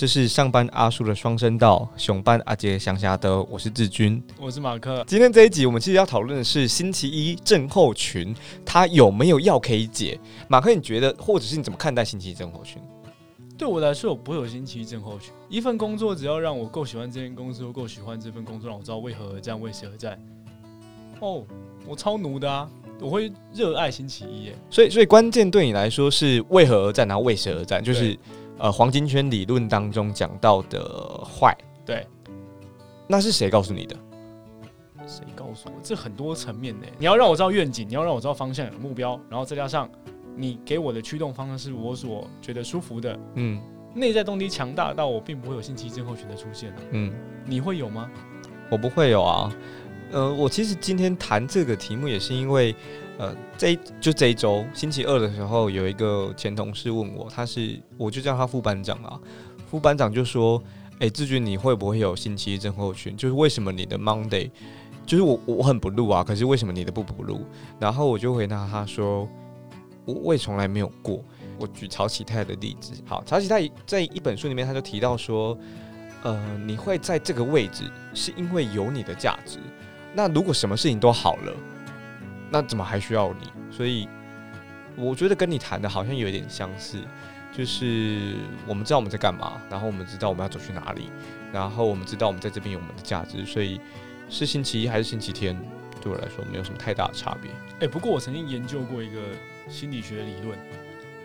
这是上班阿叔的双声道，熊班阿杰乡下的，我是志军，我是马克。今天这一集，我们其实要讨论的是星期一症候群，它有没有药可以解？马克，你觉得，或者是你怎么看待星期一症候群？对我来说，我不会有星期一症候群。一份工作，只要让我够喜欢这间公司，够喜欢这份工作，让我知道为何而战，为谁而战。哦，我超奴的啊！我会热爱星期一耶。所以，所以关键对你来说是为何而战，然后为谁而战？就是。呃，黄金圈理论当中讲到的坏，对，那是谁告诉你的？谁告诉我？这很多层面呢。你要让我知道愿景，你要让我知道方向、有目标，然后再加上你给我的驱动方向是我所觉得舒服的。嗯，内在动力强大到我并不会有星期一症候群的出现嗯，你会有吗？我不会有啊。呃，我其实今天谈这个题目也是因为。呃，这就这一周星期二的时候，有一个前同事问我，他是我就叫他副班长啊，副班长就说：“哎，志军，你会不会有星期一症候群？就是为什么你的 Monday，就是我我很不录啊，可是为什么你的不不录？”然后我就回答他说：“我我也从来没有过。”我举曹启泰的例子，好，曹启泰在一本书里面他就提到说：“呃，你会在这个位置，是因为有你的价值。那如果什么事情都好了。”那怎么还需要你？所以我觉得跟你谈的好像有一点相似，就是我们知道我们在干嘛，然后我们知道我们要走去哪里，然后我们知道我们在这边有我们的价值，所以是星期一还是星期天，对我来说没有什么太大的差别。哎，不过我曾经研究过一个心理学理论，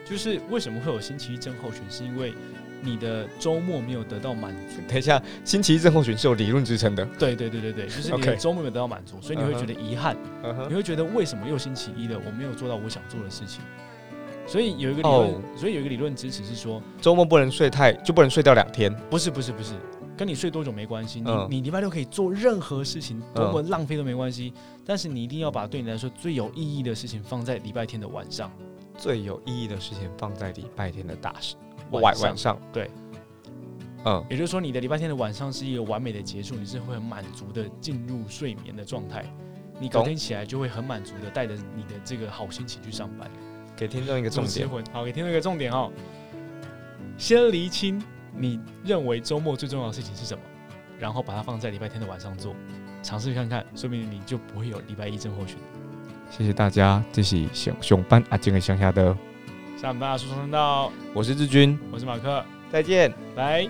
就是为什么会有星期一症候群，是因为。你的周末没有得到满足，等一下，星期一症候群是有理论支撑的。对对对对对，就是你的周末没有得到满足，所以你会觉得遗憾，你会觉得为什么又星期一了，我没有做到我想做的事情。所以有一个理论，所以有一个理论支持是说，周末不能睡太，就不能睡掉两天。不是不是不是，跟你睡多久没关系。你你礼拜六可以做任何事情，多么浪费都没关系。但是你一定要把对你来说最有意义的事情放在礼拜天的晚上。最有意义的事情放在礼拜天的大事。晚晚上对，嗯，也就是说，你的礼拜天的晚上是一个完美的结束，你是会很满足的进入睡眠的状态，你隔天起来就会很满足的带着你的这个好心情去上班。给听众一个重点，好，给听众一个重点哦，先厘清你认为周末最重要的事情是什么，然后把它放在礼拜天的晚上做，尝试看看，说明你就不会有礼拜一症候群。谢谢大家，这是熊熊班阿静的乡下的。上班啊，书生道，我是志军，我是马克，再见，拜。